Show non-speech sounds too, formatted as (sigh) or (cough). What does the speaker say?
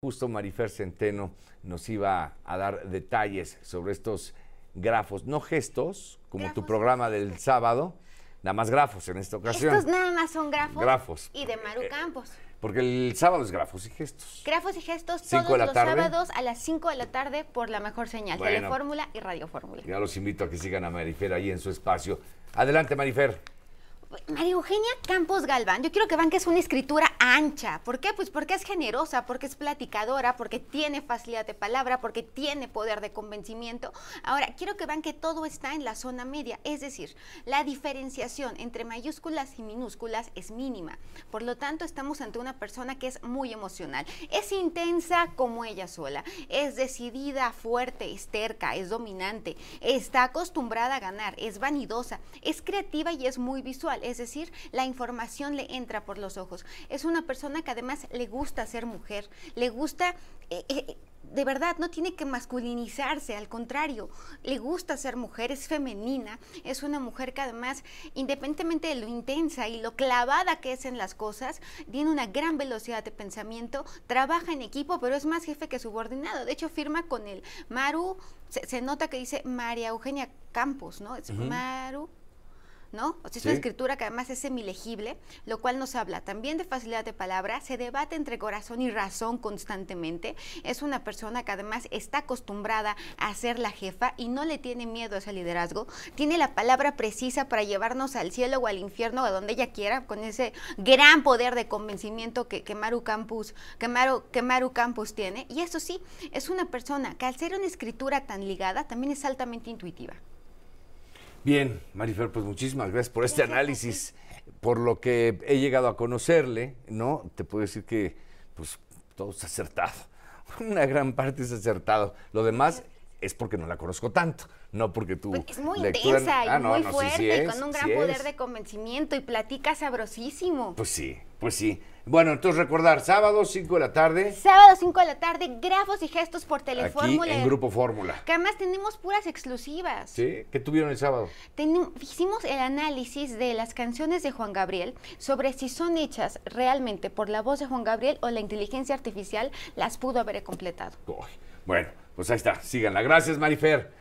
Justo Marifer Centeno nos iba a dar detalles sobre estos grafos, no gestos, como tu programa del sábado, nada más grafos en esta ocasión. Estos nada más son grafos. Grafos. Y de Maru Eh, Campos. Porque el sábado es grafos y gestos. Grafos y gestos Cinco todos los tarde. sábados a las 5 de la tarde por la mejor señal. Bueno. Telefórmula y Radio Fórmula. Ya los invito a que sigan a Marifer ahí en su espacio. Adelante, Marifer. María Eugenia Campos Galván, yo quiero que vean que es una escritura ancha. ¿Por qué? Pues porque es generosa, porque es platicadora, porque tiene facilidad de palabra, porque tiene poder de convencimiento. Ahora, quiero que vean que todo está en la zona media, es decir, la diferenciación entre mayúsculas y minúsculas es mínima. Por lo tanto, estamos ante una persona que es muy emocional. Es intensa como ella sola, es decidida, fuerte, es terca, es dominante, está acostumbrada a ganar, es vanidosa, es creativa y es muy visual, es decir, la información le entra por los ojos. Es una persona que además le gusta ser mujer, le gusta... eh, eh, de verdad, no tiene que masculinizarse, al contrario, le gusta ser mujer, es femenina, es una mujer que además, independientemente de lo intensa y lo clavada que es en las cosas, tiene una gran velocidad de pensamiento, trabaja en equipo, pero es más jefe que subordinado. De hecho, firma con el Maru, se, se nota que dice María Eugenia Campos, ¿no? Es Maru. ¿No? O sea, es una escritura que además es semilegible, lo cual nos habla también de facilidad de palabra, se debate entre corazón y razón constantemente, es una persona que además está acostumbrada a ser la jefa y no le tiene miedo a ese liderazgo, tiene la palabra precisa para llevarnos al cielo o al infierno, a donde ella quiera, con ese gran poder de convencimiento que, que Maru Campus, que Maru, que Maru Campus tiene, y eso sí, es una persona que al ser una escritura tan ligada, también es altamente intuitiva. Bien, Marifer, pues muchísimas gracias por este análisis. Por lo que he llegado a conocerle, ¿no? Te puedo decir que, pues, todo es acertado. (laughs) Una gran parte es acertado. Lo demás es porque no la conozco tanto, no porque tu Pues es muy lectura- intensa y Ah, no, muy no, fuerte, sí y es, con un gran sí poder es. de convencimiento y platica sabrosísimo. Pues sí, pues sí. Bueno, entonces recordar, sábado, 5 de la tarde, Sábado 5 de la tarde, grafos y gestos por aquí Telefórmula. en Grupo Fórmula. Que además tenemos puras exclusivas. ¿Sí? ¿Qué tuvieron el sábado? Hicimos el análisis de las canciones de Juan Gabriel sobre si son hechas realmente por la voz de Juan Gabriel o la inteligencia artificial las pudo haber completado. Uy, Bueno, pues ahí está, síganla. Gracias, Marifer.